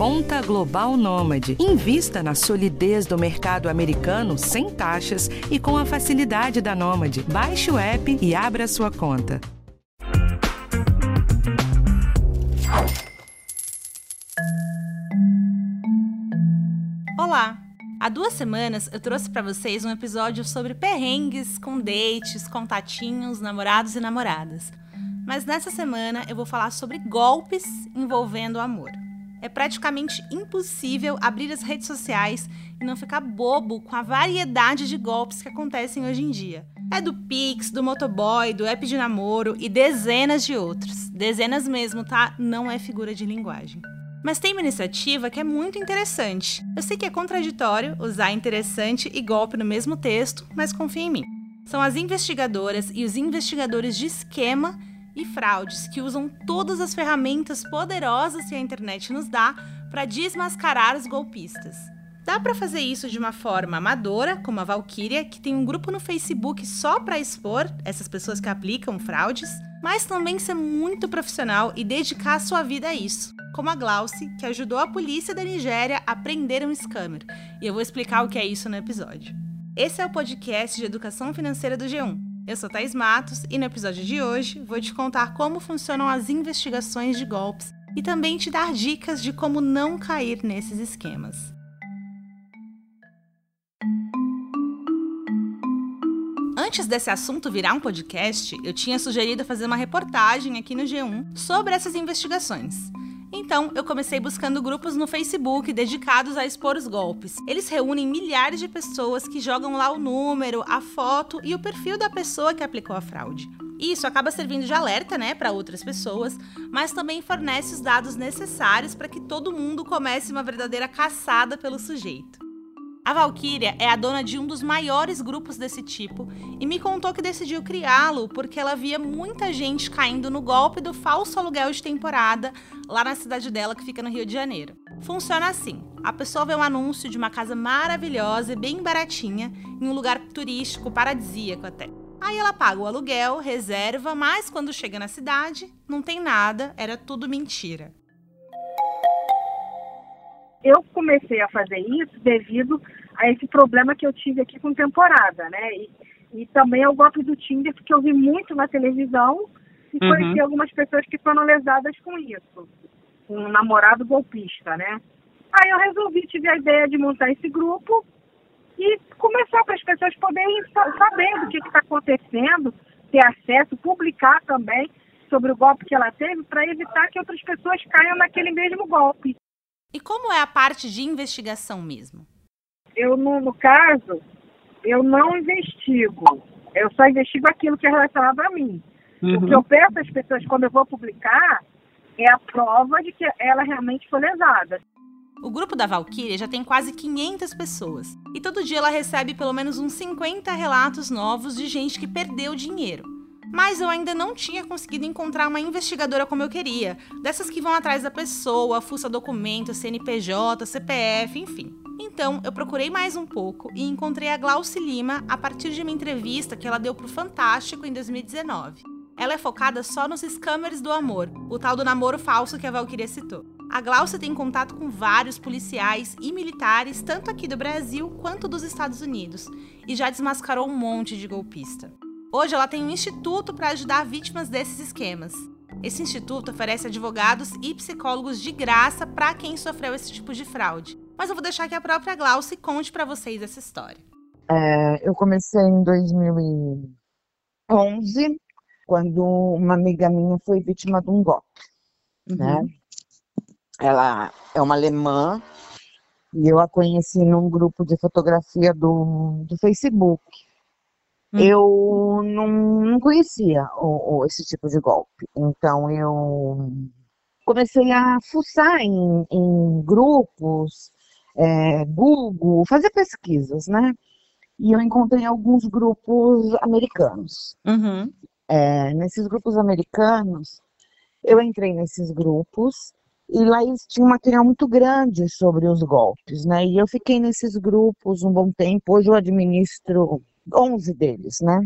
Conta Global Nômade. Invista na solidez do mercado americano sem taxas e com a facilidade da Nômade. Baixe o app e abra sua conta. Olá! Há duas semanas eu trouxe para vocês um episódio sobre perrengues com dates, contatinhos, namorados e namoradas. Mas nessa semana eu vou falar sobre golpes envolvendo o amor. É praticamente impossível abrir as redes sociais e não ficar bobo com a variedade de golpes que acontecem hoje em dia. É do Pix, do motoboy, do app de namoro e dezenas de outros. Dezenas mesmo, tá? Não é figura de linguagem. Mas tem uma iniciativa que é muito interessante. Eu sei que é contraditório usar interessante e golpe no mesmo texto, mas confia em mim. São as investigadoras e os investigadores de esquema e fraudes que usam todas as ferramentas poderosas que a internet nos dá para desmascarar os golpistas. Dá para fazer isso de uma forma amadora, como a Valkyria, que tem um grupo no Facebook só para expor essas pessoas que aplicam fraudes, mas também ser muito profissional e dedicar sua vida a isso, como a Glauce, que ajudou a polícia da Nigéria a prender um scammer. E eu vou explicar o que é isso no episódio. Esse é o podcast de educação financeira do G1. Eu sou Thais Matos e no episódio de hoje vou te contar como funcionam as investigações de golpes e também te dar dicas de como não cair nesses esquemas. Antes desse assunto virar um podcast, eu tinha sugerido fazer uma reportagem aqui no G1 sobre essas investigações. Então, eu comecei buscando grupos no Facebook dedicados a expor os golpes. Eles reúnem milhares de pessoas que jogam lá o número, a foto e o perfil da pessoa que aplicou a fraude. Isso acaba servindo de alerta, né, para outras pessoas, mas também fornece os dados necessários para que todo mundo comece uma verdadeira caçada pelo sujeito. A Valkyria é a dona de um dos maiores grupos desse tipo e me contou que decidiu criá-lo porque ela via muita gente caindo no golpe do falso aluguel de temporada lá na cidade dela, que fica no Rio de Janeiro. Funciona assim: a pessoa vê um anúncio de uma casa maravilhosa e bem baratinha em um lugar turístico paradisíaco até. Aí ela paga o aluguel, reserva, mas quando chega na cidade, não tem nada, era tudo mentira eu comecei a fazer isso devido a esse problema que eu tive aqui com temporada, né? E, e também ao golpe do Tinder, porque eu vi muito na televisão e uhum. conheci algumas pessoas que foram lesadas com isso. Um namorado golpista, né? Aí eu resolvi, tive a ideia de montar esse grupo e começar para as pessoas poderem saber do que está acontecendo, ter acesso, publicar também sobre o golpe que ela teve, para evitar que outras pessoas caiam naquele mesmo golpe. E como é a parte de investigação mesmo? Eu, no, no caso, eu não investigo. Eu só investigo aquilo que é relacionado a mim. Uhum. O que eu peço às pessoas quando eu vou publicar é a prova de que ela realmente foi lesada. O grupo da Valkyria já tem quase 500 pessoas. E todo dia ela recebe pelo menos uns 50 relatos novos de gente que perdeu dinheiro mas eu ainda não tinha conseguido encontrar uma investigadora como eu queria, dessas que vão atrás da pessoa, fuça documentos, CNPJ, CPF, enfim. Então, eu procurei mais um pouco e encontrei a Glauci Lima a partir de uma entrevista que ela deu pro Fantástico em 2019. Ela é focada só nos scammers do amor, o tal do namoro falso que a Valkyria citou. A Glaucia tem contato com vários policiais e militares, tanto aqui do Brasil quanto dos Estados Unidos, e já desmascarou um monte de golpista. Hoje ela tem um instituto para ajudar vítimas desses esquemas. Esse instituto oferece advogados e psicólogos de graça para quem sofreu esse tipo de fraude. Mas eu vou deixar que a própria Glauce conte para vocês essa história. É, eu comecei em 2011, quando uma amiga minha foi vítima de um golpe. Uhum. Né? Ela é uma alemã e eu a conheci num grupo de fotografia do, do Facebook. Hum. Eu não, não conhecia o, o, esse tipo de golpe. Então eu comecei a fuçar em, em grupos, é, Google, fazer pesquisas, né? E eu encontrei alguns grupos americanos. Uhum. É, nesses grupos americanos, eu entrei nesses grupos e lá tinha um material muito grande sobre os golpes, né? E eu fiquei nesses grupos um bom tempo. Hoje eu administro 11 deles, né?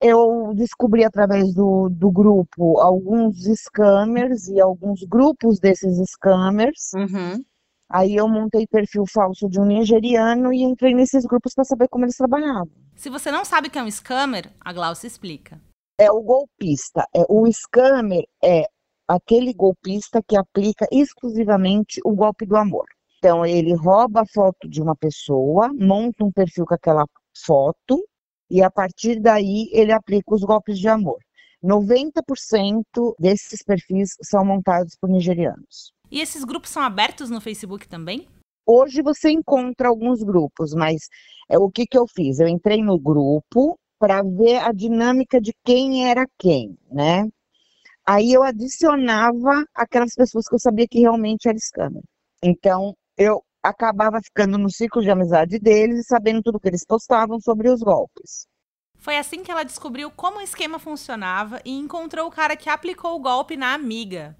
Eu descobri através do, do grupo alguns scammers e alguns grupos desses scammers. Uhum. Aí eu montei perfil falso de um nigeriano e entrei nesses grupos para saber como eles trabalhavam. Se você não sabe que é um scammer, a Glaucia explica. É o golpista. É, o scammer é aquele golpista que aplica exclusivamente o golpe do amor. Então, ele rouba a foto de uma pessoa, monta um perfil com aquela foto, e a partir daí ele aplica os golpes de amor. 90% desses perfis são montados por nigerianos. E esses grupos são abertos no Facebook também? Hoje você encontra alguns grupos, mas é, o que, que eu fiz? Eu entrei no grupo para ver a dinâmica de quem era quem, né? Aí eu adicionava aquelas pessoas que eu sabia que realmente era scammer. Então, eu acabava ficando no ciclo de amizade deles e sabendo tudo que eles postavam sobre os golpes. Foi assim que ela descobriu como o esquema funcionava e encontrou o cara que aplicou o golpe na amiga.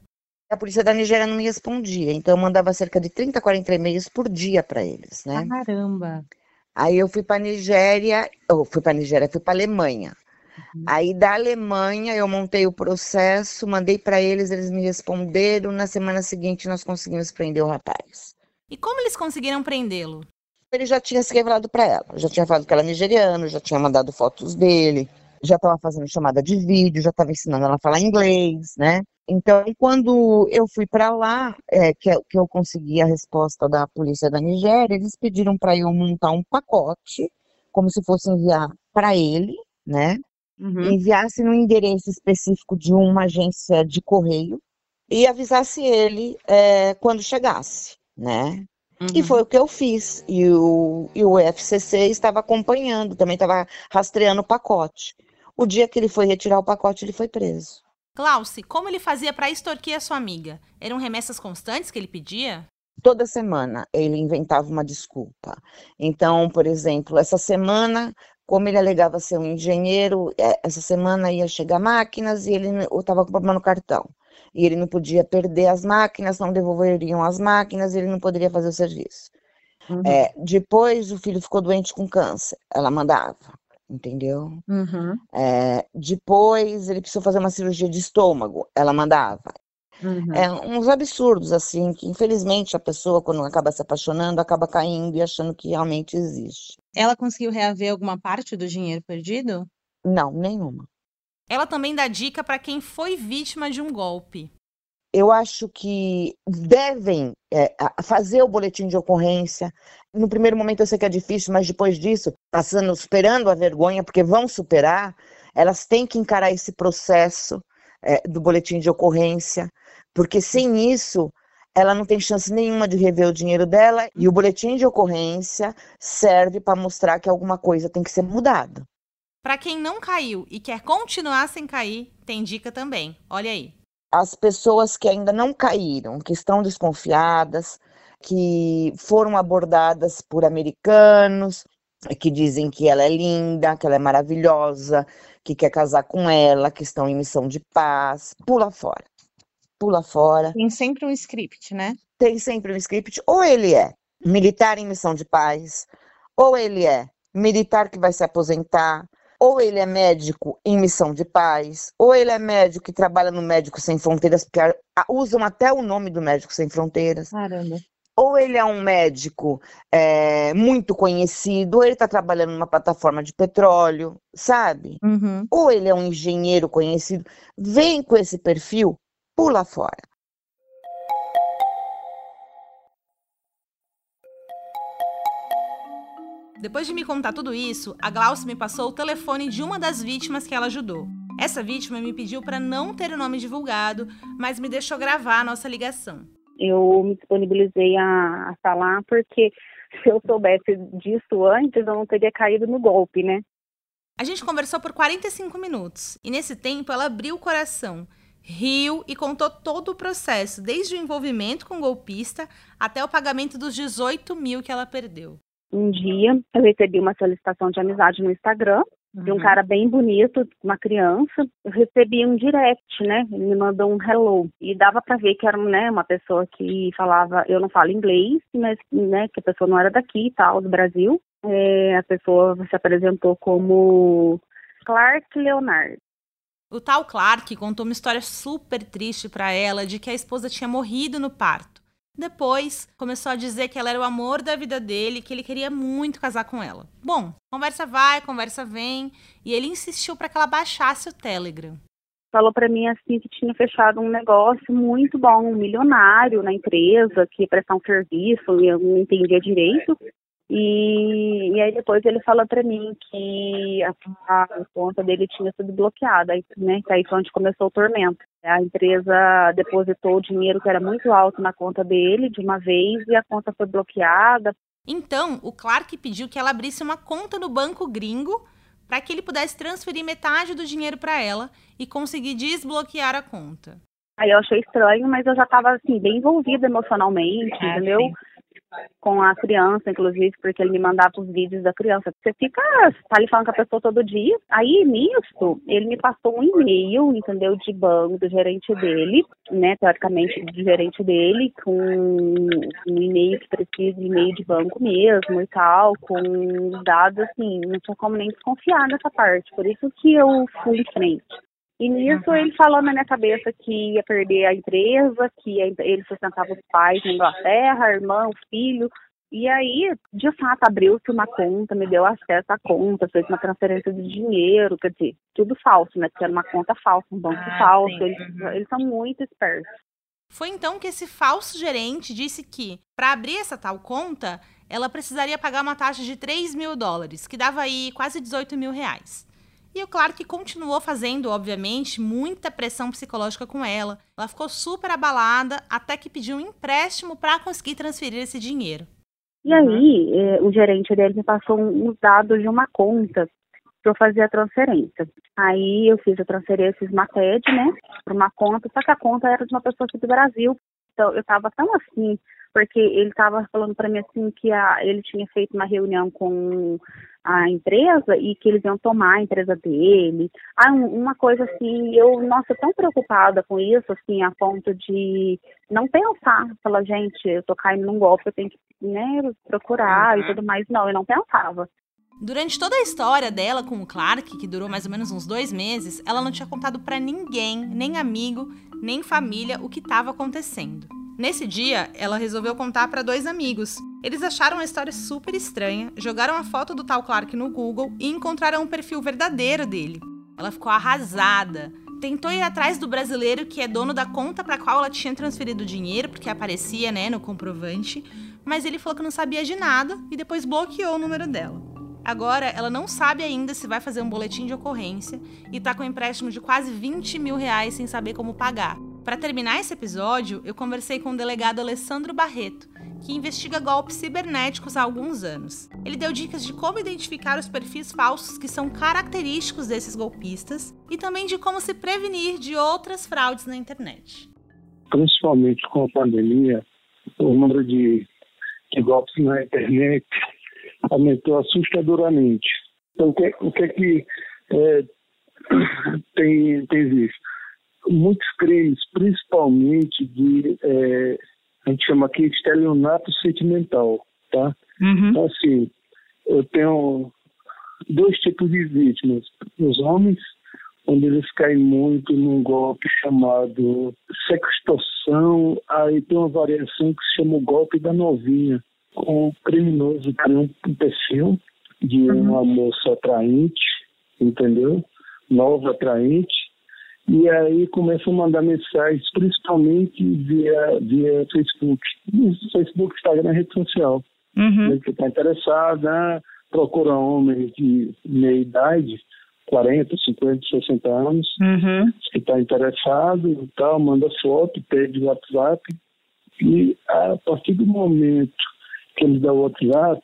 A polícia da Nigéria não me respondia, então eu mandava cerca de 30, 40 e-mails por dia para eles, né? Caramba! Aí eu fui para Nigéria, eu fui para Nigéria, fui para Alemanha. Uhum. Aí da Alemanha eu montei o processo, mandei para eles, eles me responderam. Na semana seguinte nós conseguimos prender o rapaz. E como eles conseguiram prendê-lo? Ele já tinha se revelado para ela, já tinha falado que ela é nigeriano, já tinha mandado fotos dele, já estava fazendo chamada de vídeo, já estava ensinando ela a falar inglês, né? Então, quando eu fui para lá, é, que, que eu consegui a resposta da polícia da Nigéria, eles pediram para eu montar um pacote, como se fosse enviar para ele, né? Uhum. Enviasse no endereço específico de uma agência de correio e avisasse ele é, quando chegasse, né? Uhum. E foi o que eu fiz. E o, e o FCC estava acompanhando, também estava rastreando o pacote. O dia que ele foi retirar o pacote, ele foi preso. Glauce, como ele fazia para extorquir a sua amiga? Eram remessas constantes que ele pedia? Toda semana ele inventava uma desculpa. Então, por exemplo, essa semana, como ele alegava ser um engenheiro, é, essa semana ia chegar máquinas e ele estava com problema no cartão e ele não podia perder as máquinas, não devolveriam as máquinas, ele não poderia fazer o serviço. Uhum. É, depois o filho ficou doente com câncer, ela mandava, entendeu? Uhum. É, depois ele precisou fazer uma cirurgia de estômago, ela mandava. Uhum. É uns absurdos, assim, que infelizmente a pessoa, quando acaba se apaixonando, acaba caindo e achando que realmente existe. Ela conseguiu reaver alguma parte do dinheiro perdido? Não, nenhuma. Ela também dá dica para quem foi vítima de um golpe. Eu acho que devem é, fazer o boletim de ocorrência. No primeiro momento eu sei que é difícil, mas depois disso, passando, superando a vergonha, porque vão superar, elas têm que encarar esse processo é, do boletim de ocorrência, porque sem isso ela não tem chance nenhuma de rever o dinheiro dela e o boletim de ocorrência serve para mostrar que alguma coisa tem que ser mudada. Para quem não caiu e quer continuar sem cair, tem dica também. Olha aí. As pessoas que ainda não caíram, que estão desconfiadas, que foram abordadas por americanos, que dizem que ela é linda, que ela é maravilhosa, que quer casar com ela, que estão em missão de paz, pula fora. Pula fora. Tem sempre um script, né? Tem sempre um script. Ou ele é militar em missão de paz, ou ele é militar que vai se aposentar, ou ele é médico em missão de paz, ou ele é médico que trabalha no Médico Sem Fronteiras, porque usam até o nome do Médico Sem Fronteiras. Caramba. Ou ele é um médico é, muito conhecido, ou ele está trabalhando numa plataforma de petróleo, sabe? Uhum. Ou ele é um engenheiro conhecido. Vem com esse perfil, pula fora. Depois de me contar tudo isso, a Glaucia me passou o telefone de uma das vítimas que ela ajudou. Essa vítima me pediu para não ter o nome divulgado, mas me deixou gravar a nossa ligação. Eu me disponibilizei a, a falar porque se eu soubesse disso antes, eu não teria caído no golpe, né? A gente conversou por 45 minutos e nesse tempo ela abriu o coração, riu e contou todo o processo, desde o envolvimento com o golpista até o pagamento dos 18 mil que ela perdeu um dia eu recebi uma solicitação de amizade no Instagram de um uhum. cara bem bonito, uma criança. Eu recebi um direct, né? Ele me mandou um hello e dava para ver que era, né, uma pessoa que falava, eu não falo inglês, mas, né, que a pessoa não era daqui e tal, do Brasil. É, a pessoa se apresentou como Clark Leonard. O tal Clark contou uma história super triste para ela de que a esposa tinha morrido no parto. Depois, começou a dizer que ela era o amor da vida dele, que ele queria muito casar com ela. Bom, conversa vai, conversa vem, e ele insistiu para que ela baixasse o Telegram. Falou para mim assim que tinha fechado um negócio muito bom, um milionário na empresa, que ia prestar um serviço, eu não entendia direito. E, e aí depois ele falou para mim que a, a, conta dele tinha sido bloqueada, né? Que aí foi onde começou o tormento. A empresa depositou o dinheiro que era muito alto na conta dele de uma vez e a conta foi bloqueada. Então, o Clark pediu que ela abrisse uma conta no banco gringo para que ele pudesse transferir metade do dinheiro para ela e conseguir desbloquear a conta. Aí eu achei estranho, mas eu já estava assim bem envolvida emocionalmente, é, entendeu? Sim com a criança, inclusive, porque ele me mandava os vídeos da criança. Você fica, tá ali falando com a pessoa todo dia. Aí, nisso, ele me passou um e-mail, entendeu, de banco do gerente dele, né, teoricamente do gerente dele, com um e-mail que precisa e-mail de banco mesmo e tal, com dados, assim, não tinha como nem desconfiar nessa parte. Por isso que eu fui em frente. E nisso uhum. ele falou na minha cabeça que ia perder a empresa, que ele sustentava os pais na Inglaterra, a irmã, o filho. E aí, de fato, abriu-se uma conta, me deu acesso à conta, fez uma transferência de dinheiro, quer dizer, tudo falso, né? Porque era uma conta falsa, um banco ah, falso. Eles, uhum. eles são muito espertos. Foi então que esse falso gerente disse que, para abrir essa tal conta, ela precisaria pagar uma taxa de 3 mil dólares, que dava aí quase 18 mil reais. E o Clark continuou fazendo, obviamente, muita pressão psicológica com ela. Ela ficou super abalada até que pediu um empréstimo para conseguir transferir esse dinheiro. E aí, eh, o gerente dele me passou uns dados de uma conta para eu fazer a transferência. Aí eu fiz a transferência Smated, né, para uma conta, só que a conta era de uma pessoa aqui do Brasil. Então eu estava tão assim, porque ele estava falando para mim assim que a, ele tinha feito uma reunião com a empresa e que eles iam tomar a empresa dele. Ah, uma coisa assim, eu, nossa, tão preocupada com isso, assim, a ponto de não pensar, falar, gente, eu tô caindo num golpe, eu tenho que, né, procurar uhum. e tudo mais. Não, eu não pensava. Durante toda a história dela com o Clark, que durou mais ou menos uns dois meses, ela não tinha contado para ninguém, nem amigo, nem família, o que estava acontecendo. Nesse dia, ela resolveu contar para dois amigos. Eles acharam a história super estranha, jogaram a foto do tal Clark no Google e encontraram o perfil verdadeiro dele. Ela ficou arrasada. Tentou ir atrás do brasileiro que é dono da conta para qual ela tinha transferido o dinheiro, porque aparecia, né, no comprovante, mas ele falou que não sabia de nada e depois bloqueou o número dela. Agora, ela não sabe ainda se vai fazer um boletim de ocorrência e está com um empréstimo de quase 20 mil reais sem saber como pagar. Para terminar esse episódio, eu conversei com o delegado Alessandro Barreto, que investiga golpes cibernéticos há alguns anos. Ele deu dicas de como identificar os perfis falsos que são característicos desses golpistas e também de como se prevenir de outras fraudes na internet. Principalmente com a pandemia, o número de, de golpes na internet aumentou assustadoramente. Então, o que, o que é que é, tem, tem visto? Muitos crimes, principalmente de, é, a gente chama aqui de estelionato sentimental, tá? Uhum. Então, assim, eu tenho dois tipos de vítimas. Os homens, onde eles caem muito num golpe chamado sextorção, aí tem uma variação que se chama o golpe da novinha. O criminoso cria um perfil de uma uhum. moça atraente, entendeu? Nova, atraente, e aí começam a mandar mensagens, principalmente via, via Facebook. Facebook, Instagram, rede social. Uhum. Que está interessada, procura homens de meia idade, 40, 50, 60 anos, uhum. que está interessado e tal, manda foto, pede WhatsApp. E a partir do momento que ele dá o WhatsApp,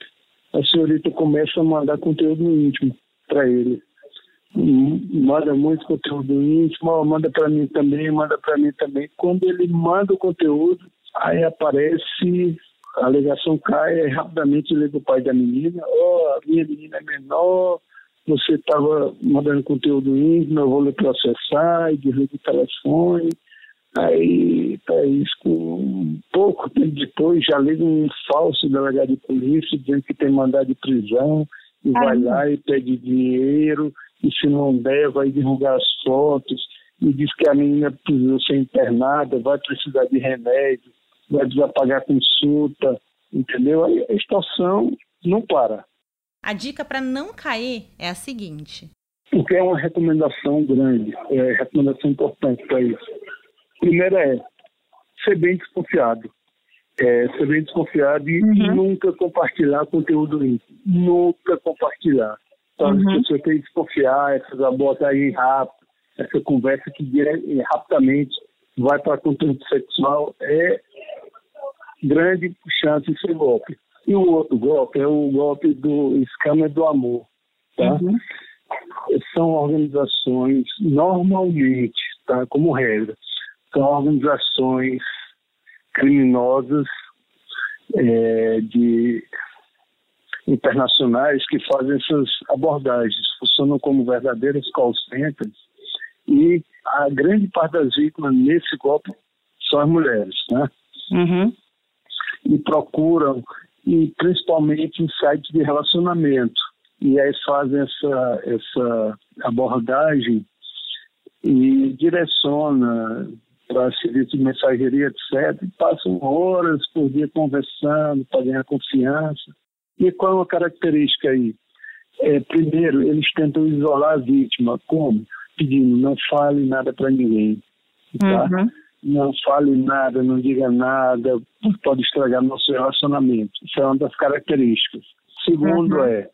a senhorita começa a mandar conteúdo íntimo para ele manda muito conteúdo íntimo, manda para mim também, manda para mim também. Quando ele manda o conteúdo, aí aparece, a alegação cai, aí rapidamente liga o pai da menina, ó, oh, a minha menina é menor, você estava mandando conteúdo íntimo, eu vou lhe processar, e desliga o telefone. Aí, tá isso, com pouco tempo depois, já liga um falso delegado de polícia dizendo que tem mandado de prisão, e vai lá e pede dinheiro, e se não der, vai divulgar as fotos e diz que a menina precisou ser internada, vai precisar de remédio. vai desapagar consulta, entendeu? Aí a extorsão não para. A dica para não cair é a seguinte: porque é uma recomendação grande, é recomendação importante para isso. Primeiro é ser bem desconfiado. É, ser bem desconfiado e uhum. nunca compartilhar conteúdo íntimo. Nunca compartilhar. Então, uhum. as pessoas têm que desconfiar, essas abordagens rápido, essa conversa que rapidamente vai para conteúdo sexual, é grande chance de ser golpe. E o outro golpe é o golpe do escândalo do amor. Tá? Uhum são organizações, normalmente, tá, como regra, são organizações criminosas é, de internacionais que fazem essas abordagens, funcionam como verdadeiros call centers e a grande parte das vítimas nesse golpe são as mulheres, né? Uhum. E procuram, e principalmente em sites de relacionamento, e aí fazem essa, essa abordagem e direciona para serviço de mensageria, etc. E passam horas por dia conversando para ganhar confiança. E qual é uma característica aí? É, primeiro, eles tentam isolar a vítima. Como? Pedindo, não fale nada para ninguém. Tá? Uhum. Não fale nada, não diga nada, pode estragar nosso relacionamento. Isso é uma das características. Segundo uhum. é,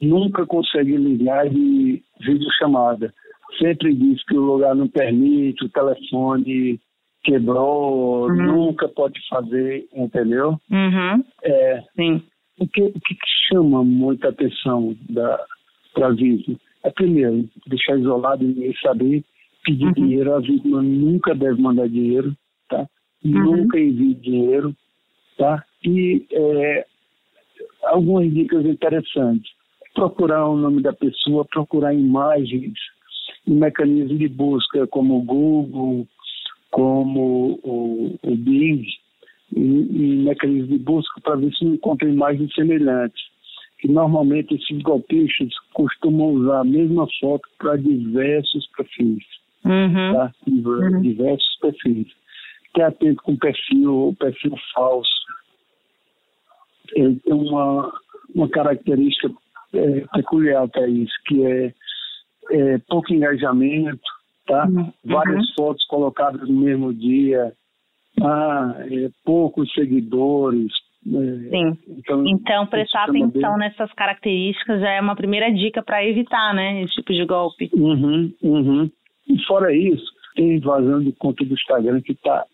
nunca consegue ligar de videochamada. Sempre diz que o lugar não permite, o telefone quebrou, uhum. nunca pode fazer, entendeu? Uhum. É, Sim. O que, o que chama muita atenção para a vítima? É, primeiro, deixar isolado e ninguém saber, pedir uhum. dinheiro. A vítima nunca deve mandar dinheiro, tá? Uhum. Nunca envie dinheiro, tá? E é, algumas dicas interessantes procurar o nome da pessoa, procurar imagens em mecanismos de busca como o Google, como o, o Bing, em, mecanismos de busca para ver se encontra imagens semelhantes. E normalmente esses golpistas costumam usar a mesma foto para diversos perfis. Uhum. Tá? Uhum. Diversos perfis. Ter atento com perfil, perfil falso. Ele tem uma, uma característica é, peculiar para isso, que é, é, pouco engajamento, tá? Uhum. Várias fotos colocadas no mesmo dia, ah, é, poucos seguidores. É, Sim. Então, então prestar atenção nessas características já é uma primeira dica para evitar, né, esse tipo de golpe. Uhum, uhum. E fora isso, tem invasão de conta do Instagram que está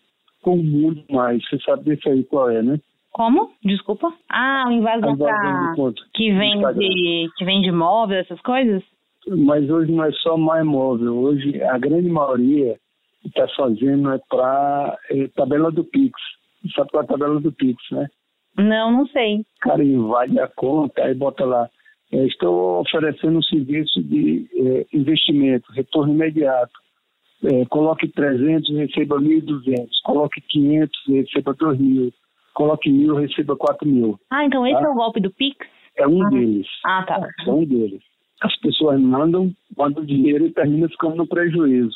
comum demais. Você sabe desse aí qual é, né? Como? Desculpa. Ah, o invasão, pra... que vem de que vem de móvel, essas coisas? Mas hoje não é só mais móvel. Hoje a grande maioria está fazendo é para é, tabela do Pix. Sabe qual é a tabela do Pix, né? Não, não sei. O cara invade a conta, aí bota lá. É, estou oferecendo um serviço de é, investimento, retorno imediato. É, coloque 300, receba 1.200. Coloque 500, receba 2.000 coloque mil, receba quatro mil. Ah, então esse tá? é o golpe do Pix? É um ah. deles. Ah, tá. É um deles. As pessoas mandam, mandam dinheiro e termina ficando no prejuízo.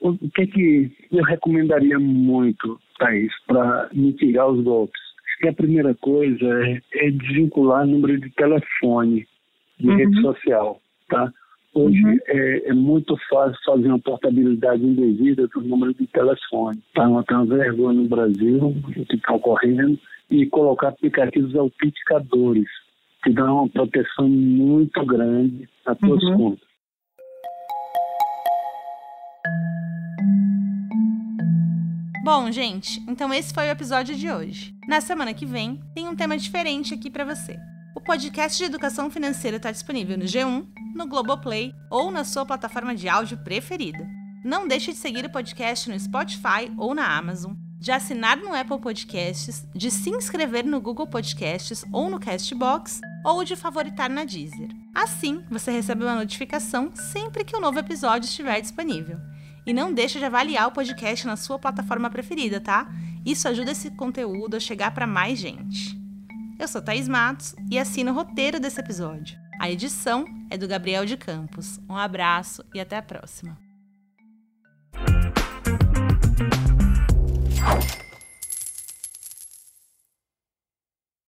O que, que eu recomendaria muito, Thaís, para mitigar os golpes? Que a primeira coisa é, é desvincular o número de telefone de uhum. rede social, tá? Hoje uhum. é, é, muito fácil fazer uma portabilidade indevida do número de telefone. Tá uma, vergonha no Brasil, que está ocorrendo, e colocar aplicativos autenticadores, que dão uma proteção muito grande a suas uhum. contas. Bom, gente, então esse foi o episódio de hoje. Na semana que vem, tem um tema diferente aqui para você. O podcast de educação financeira está disponível no G1, no Globoplay ou na sua plataforma de áudio preferida. Não deixe de seguir o podcast no Spotify ou na Amazon, de assinar no Apple Podcasts, de se inscrever no Google Podcasts ou no Castbox ou de favoritar na Deezer. Assim, você recebe uma notificação sempre que um novo episódio estiver disponível. E não deixe de avaliar o podcast na sua plataforma preferida, tá? Isso ajuda esse conteúdo a chegar para mais gente. Eu sou Thaís Matos e assino o roteiro desse episódio. A edição é do Gabriel de Campos. Um abraço e até a próxima.